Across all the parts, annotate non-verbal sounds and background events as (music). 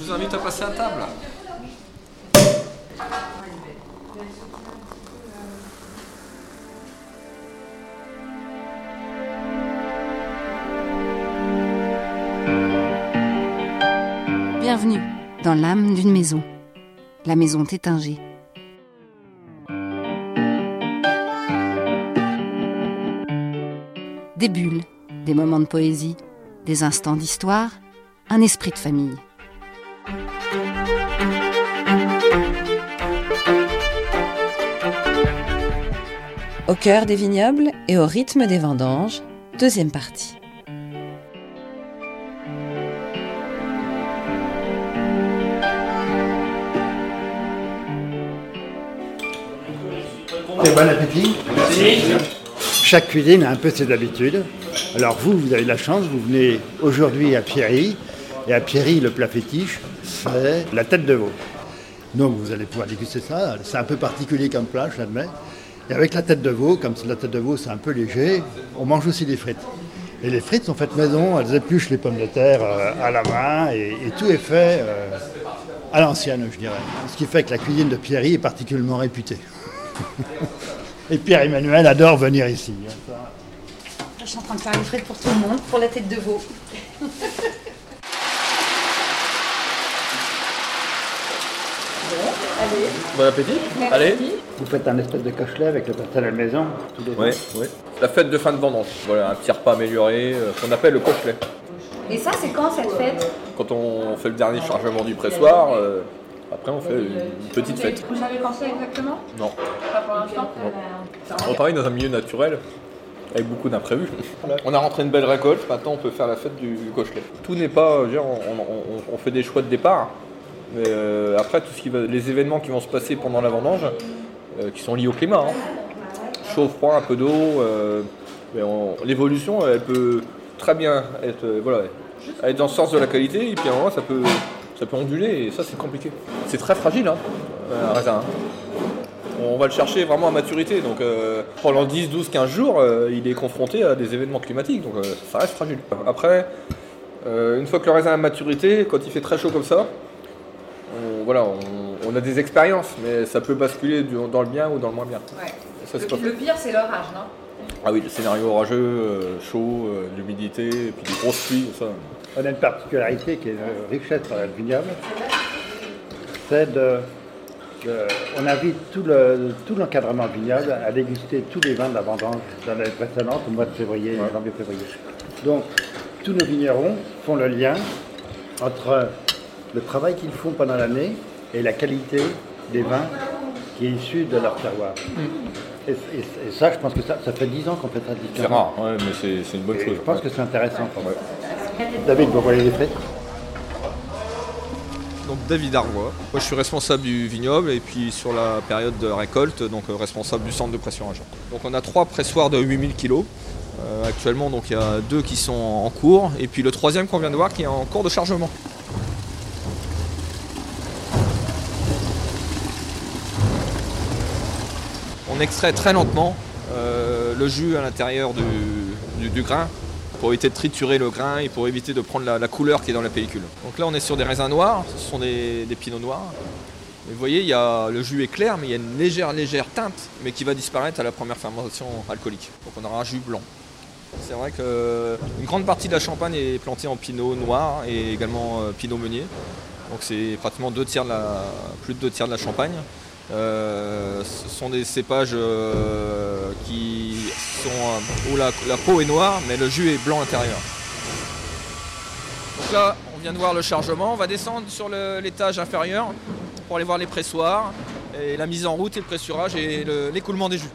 Je vous invite à passer à table. Bienvenue dans l'âme d'une maison, la maison Tétinger. Des bulles, des moments de poésie, des instants d'histoire, un esprit de famille. Au cœur des vignobles et au rythme des vendanges, deuxième partie. Et bon appétit. Chaque cuisine a un peu ses habitudes. Alors vous, vous avez de la chance, vous venez aujourd'hui à Pierry. Et à Pierry, le plat fétiche, c'est la tête de veau. Donc vous allez pouvoir déguster ça. C'est un peu particulier comme plat, je l'admets. Et avec la tête de veau, comme la tête de veau c'est un peu léger, on mange aussi des frites. Et les frites sont faites maison, elles épluchent les pommes de terre euh, à la main et, tout est fait euh, à l'ancienne, je dirais. Ce qui fait que la cuisine de Pierry est particulièrement réputée. (laughs) Et Pierre-Emmanuel adore venir ici. Je suis en train de faire les frites pour tout le monde, pour la tête de veau. (laughs) Bon appétit. Allez. Vous faites un espèce de cochelet avec le personnel maison tous les Ouais, ans. ouais. La fête de fin de vendange. Voilà, un petit repas amélioré euh, qu'on appelle le cochelet. Et ça, c'est quand cette fête? Quand on fait le dernier chargement du pressoir, euh, après on fait une petite fête. Vous savez quand c'est exactement? Non. Pas pour l'instant On travaille dans un milieu naturel avec beaucoup d'imprévus. On a rentré une belle récolte, maintenant on peut faire la fête du, du cochelet. Tout n'est pas, je veux dire, on, on- on fait des choix de départ, mais euh, après tout ce qui va, les événements qui vont se passer pendant la vendange, euh, qui sont liés au climat, hein. chaud, froid, un peu d'eau, euh, l'évolution elle peut très bien être, voilà, être dans le sens de la qualité, et puis à un moment ça peut, ça peut onduler, et ça c'est compliqué. C'est très fragile, hein, un raisin. hein. On va le chercher vraiment à maturité. Donc pendant 10, 12, 15 jours, il est confronté à des événements climatiques. Donc ça reste fragile. Après, une fois que le raisin a maturité, quand il fait très chaud comme ça, voilà, on, on a des expériences, mais ça peut basculer du- dans le bien ou dans le moins bien. Ouais. Ça, c'est pas Le, le pire, c'est l'orage, non? Ah oui, le scénario orageux, euh, chaud, euh, l'humidité, et puis des grosses pluies, ça. On a une particularité qui est une richesse dans le vignoble. C'est de, de- On invite tout le- tout l'encadrement vignoble à déguster tous les vins de la vendange dans l'année précédente, au mois de février, janvier-février. Donc, tous nos vignerons font le lien entre le travail qu'ils font pendant l'année et la qualité des vins qui est issue de leur terroir. Et, et- et ça, je pense que ça, ça fait 10 ans qu'on fait ça C'est différemment. rare, ouais, mais c'est c'est une bonne Et chose. je pense que c'est intéressant. même. David, vous voyez les frites Donc David Arvois. Moi je suis responsable du vignoble et puis sur la période de récolte, donc euh, responsable du centre de pressurage. Donc on a trois pressoirs de 8000 kg. Euh, actuellement donc il y a deux qui sont en cours et puis le troisième qu'on vient de voir qui est en cours de chargement. On extrait très lentement euh, le jus à l'intérieur du, grain pour éviter de triturer le grain et pour éviter de prendre la, couleur qui est dans la pellicule. Donc là on est sur des raisins noirs, ce sont des, pinots noirs. Vous voyez, y a, le jus est clair, mais il y a une légère, légère teinte, mais qui va disparaître à la première fermentation alcoolique. Donc on aura un jus blanc. C'est vrai qu'une grande partie de la Champagne est plantée en pinot noir et également euh, pinot meunier. Donc c'est pratiquement plus de deux tiers de la Champagne. Euh, ce sont des cépages euh, qui sont euh, où la, peau est noire, mais le jus est blanc à l'intérieur. Donc là, on vient de voir le chargement. On va descendre sur l'étage inférieur pour aller voir les pressoirs et la mise en route et le pressurage et le- l'écoulement des jus.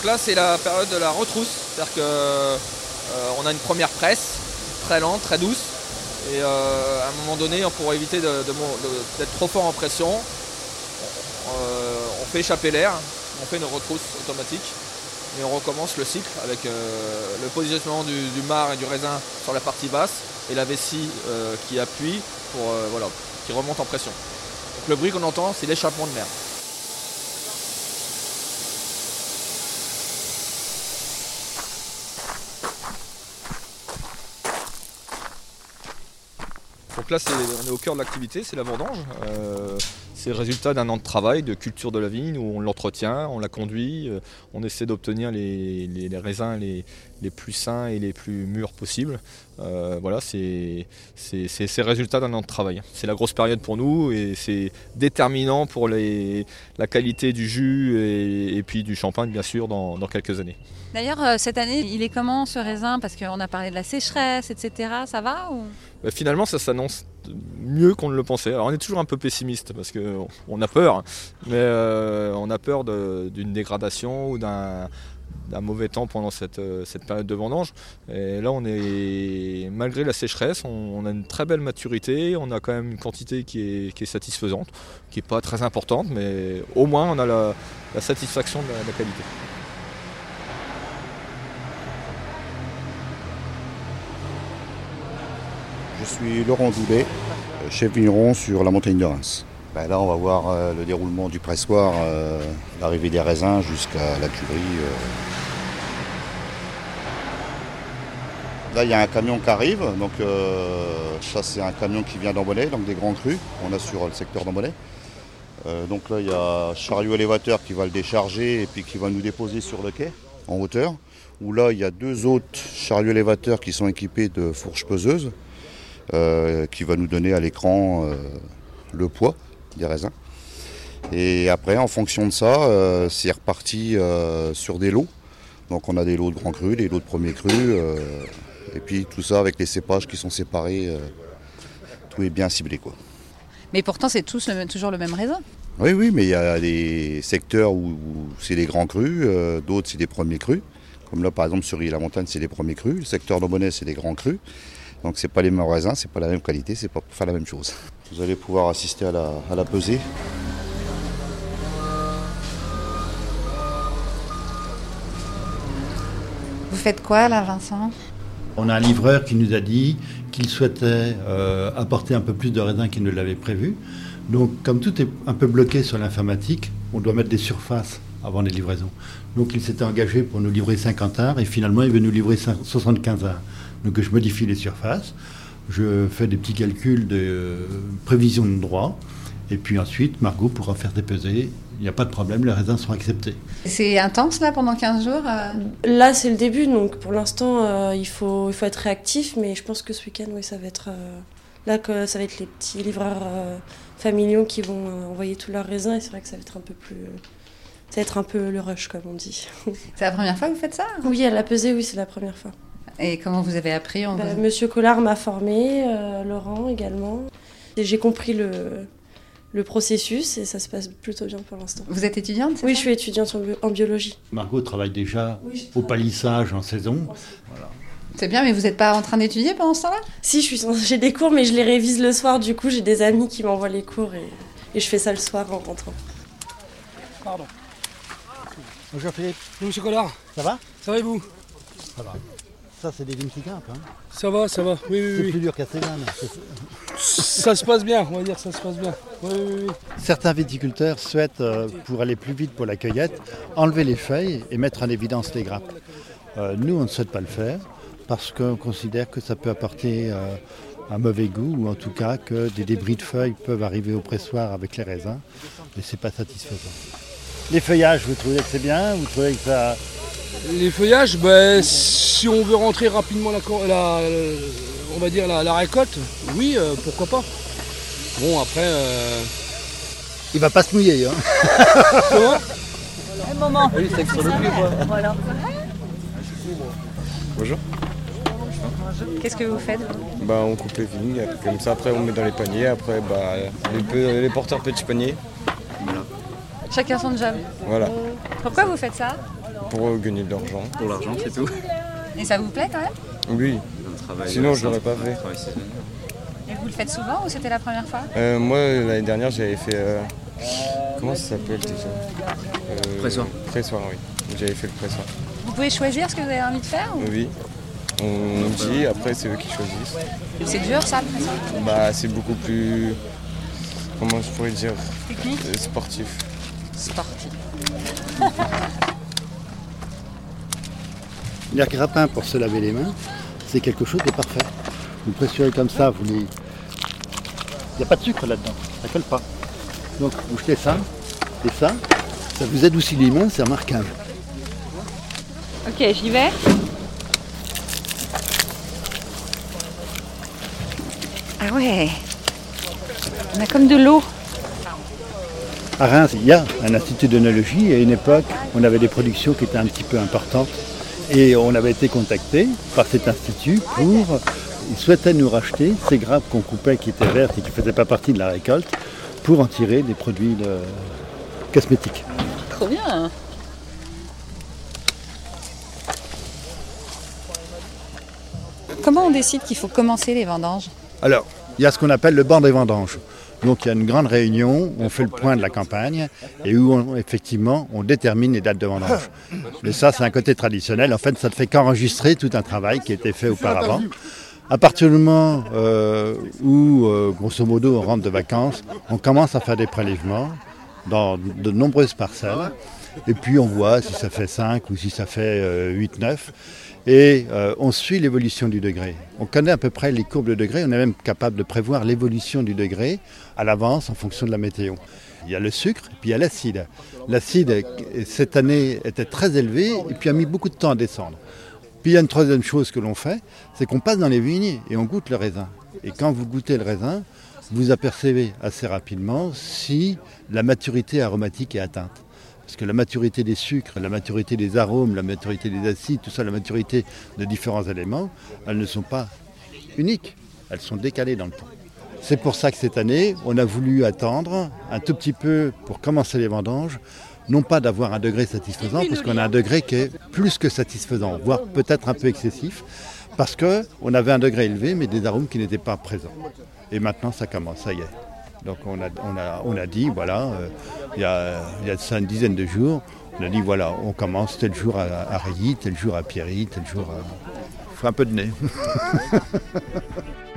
Donc là, c'est la période de la retrousse. C'est-à-dire que euh, a une première presse, très lente, très douce. Et euh, à un moment donné, pour éviter d'être trop fort en pression, euh, on fait échapper l'air, on fait une retrousse automatique et on recommence le cycle avec le positionnement du, marc et du raisin sur la partie basse et la vessie qui appuie pour voilà, qui remonte en pression. Donc le bruit qu'on entend, c'est l'échappement de l'air. Là, on est au cœur de l'activité, c'est la vendange. C'est le résultat d'un an de travail, de culture de la vigne, où on l'entretient, on la conduit, euh, on essaie d'obtenir les, raisins les, plus sains et les plus mûrs possibles. Euh, voilà, c'est le résultat d'un an de travail. C'est la grosse période pour nous et c'est déterminant pour la qualité du jus et, puis du champagne, bien sûr, dans, quelques années. D'ailleurs, euh, cette année, il est comment ce raisin? Parce qu'on a parlé de la sécheresse, etc. Ça va bah, Finalement, ça s'annonce mieux qu'on ne le pensait. Alors on est toujours un peu pessimiste parce qu'on a peur, mais euh, on a peur d'une dégradation ou d'un mauvais temps pendant cette, cette, période de vendange. Et là, on est, malgré la sécheresse, on, a une très belle maturité, on a quand même une quantité qui est, satisfaisante, qui n'est pas très importante, mais au moins on a la, satisfaction de la qualité. Je suis Laurent Doulet, euh, chef vigneron sur la montagne de Reims. Ben là, on va voir euh, le déroulement du pressoir, euh, l'arrivée des raisins jusqu'à la cuverie. Là, il y a un camion qui arrive. Donc, ça, c'est un camion qui vient d'Ambonnet, donc des grands crus. On a sur le secteur d'Ambonnet. donc là, il y a chariot élévateur qui va le décharger et puis qui va nous déposer sur le quai en hauteur. Où là, il y a deux autres chariots élévateurs qui sont équipés de fourches peseuses. Euh, qui va nous donner à l'écran euh, le poids des raisins. Et après, en fonction de ça, euh, c'est reparti sur des lots. Donc on a des lots de grands crus, des lots de premiers crus, et puis tout ça avec les cépages qui sont séparés, tout est bien ciblé. Quoi. Mais pourtant, c'est tous toujours le même raisin Oui, oui, mais il y a des secteurs où, c'est des grands crus, d'autres c'est des premiers crus. Comme là, par exemple, sur la montagne c'est des premiers crus. Le secteur d'Aubonnet, c'est des grands crus. Donc c'est pas les mêmes raisins, c'est pas la même qualité, c'est pas pour faire la même chose. Vous allez pouvoir assister à la, à la pesée. Vous faites quoi là Vincent? On a un livreur qui nous a dit qu'il souhaitait euh, apporter un peu plus de raisins qu'il ne l'avait prévu. Donc comme tout est un peu bloqué sur l'informatique, on doit mettre des surfaces avant les livraisons. Donc il s'était engagé pour nous livrer 50 heures et finalement il veut nous livrer 75 heures. Donc je modifie les surfaces, je fais des petits calculs de euh, prévision de droit, et puis ensuite Margot pourra faire des pesées. Il n'y a pas de problème, les raisins sont acceptés. C'est intense là pendant 15 jours euh? Là c'est le début, donc pour l'instant euh, il, faut, il faut être réactif, mais je pense que ce week-end oui, ça va être... là que ça va être les petits livreurs familiaux qui vont envoyer tous leurs raisins, et c'est vrai que ça va être un peu plus... Ça va être un peu le rush, comme on dit. C'est la première fois que vous faites ça? Oui, à la pesée, oui, c'est la première fois. Et comment vous avez appris bah, Monsieur Collard m'a formé, euh, Laurent également. J'ai compris le, le processus et ça se passe plutôt bien pour l'instant. Vous êtes étudiante Oui, je suis étudiante en, biologie. Margot travaille déjà au palissage en saison. C'est bien, mais vous n'êtes pas en train d'étudier pendant ce temps-là? Si, (laughs) j'ai des cours, mais je les révise le soir. Du coup, j'ai des amis qui m'envoient les cours et, et, je fais ça le soir en rentrant. Pardon. Bonjour Philippe. Bonjour Monsieur Collard. Ça va? Ça va et vous? Ça va. Ça, c'est des vignes qui grimpent. Hein. Ça va, ça va. Oui, oui, c'est oui. plus dur qu'à Cézanne. Ça se passe bien, on va dire, ça se passe bien. Oui, oui, oui. Certains viticulteurs souhaitent, euh, pour aller plus vite pour la cueillette, enlever les feuilles et mettre en évidence les grappes. Euh, nous, on ne souhaite pas le faire parce qu'on considère que ça peut apporter euh, un mauvais goût ou en tout cas que des débris de feuilles peuvent arriver au pressoir avec les raisins et c'est pas satisfaisant. Les feuillages, vous trouvez que c'est bien? Vous trouvez que ça les feuillages, ben, si on veut rentrer rapidement la, on va dire la, récolte, oui, euh, pourquoi pas. Bon, après. Euh... Il va pas se mouiller. Hein. (laughs) Un moment. Oui, c'est sur le Voilà. Bonjour. Qu'est-ce que vous faites bah, On coupe les vignes, comme ça après on met dans les paniers, après bah, les, les porteurs petits paniers. Chacun son job. Voilà. Pourquoi vous faites ça? Pour gagner de l'argent. Pour l'argent, c'est tout. Et ça vous plaît quand même Oui. Sinon, je l'aurais pas fait. Et vous le faites souvent ou c'était la première fois? Euh, Moi, l'année dernière, j'avais fait. Euh, comment ça s'appelle déjà? Euh, Pressoir. Pressoir, oui. J'avais fait le pressoir. Vous pouvez choisir ce que vous avez envie de faire Oui. On dit, après, c'est eux qui choisissent. C'est dur ça, le pressoir? Bah, c'est beaucoup plus. Comment je pourrais dire? Technique? Sportif. Sportif. (laughs) Les grappins pour se laver les mains, c'est quelque chose de parfait. Vous pressurez comme ça, vous les, n'y a pas de sucre là-dedans, ça colle pas. Donc vous jetez ça et ça, ça vous adoucit les mains, c'est remarquable. Ok, j'y vais. Ah ouais. On a comme de l'eau. À Reims, il y a un institut d'œnologie et à une époque, on avait des productions qui étaient un petit peu importantes. Et on avait été contacté par cet institut pour. Ils souhaitaient nous racheter ces grappes qu'on coupait qui étaient vertes et qui ne faisaient pas partie de la récolte pour en tirer des produits de- cosmétiques. Trop bien. Comment on décide qu'il faut commencer les vendanges? Alors, il y a ce qu'on appelle le banc des vendanges. Donc il y a une grande réunion, on fait le point de la campagne et où on- effectivement on détermine les dates de vendange. Mais ça c'est un côté traditionnel, en fait ça ne fait qu'enregistrer tout un travail qui a été fait auparavant. À partir du moment euh, où euh, grosso modo on rentre de vacances, on commence à faire des prélèvements dans de nombreuses parcelles et puis on voit si ça fait 5 ou si ça fait 8-9 et euh, on suit l'évolution du degré. On connaît à peu près les courbes de degré, on est même capable de prévoir l'évolution du degré à l'avance en fonction de la météo. Il y a le sucre et puis il y a l'acide. L'acide, euh, cette année, était très élevé et puis a mis beaucoup de temps à descendre. Puis il y a une troisième chose que l'on fait, c'est qu'on passe dans les vignes et on goûte le raisin. Et quand vous goûtez le raisin, vous apercevez assez rapidement si la maturité aromatique est atteinte. Parce que la maturité des sucres, la maturité des arômes, la maturité des acides, tout ça, la maturité de différents éléments, elles ne sont pas uniques, elles sont décalées dans le temps. C'est pour ça que cette année, on a voulu attendre un tout petit peu pour commencer les vendanges, non pas d'avoir un degré satisfaisant, parce qu'on a un degré qui est plus que satisfaisant, voire peut-être un peu excessif, parce qu'on avait un degré élevé, mais des arômes qui n'étaient pas présents. Et maintenant, ça commence, ça y est. Donc on a, dit, voilà, euh, il y, a, une dizaine de jours, on a dit, voilà, on commence tel jour à, à tel jour à Pierry, tel jour à... faut un peu de nez. (laughs)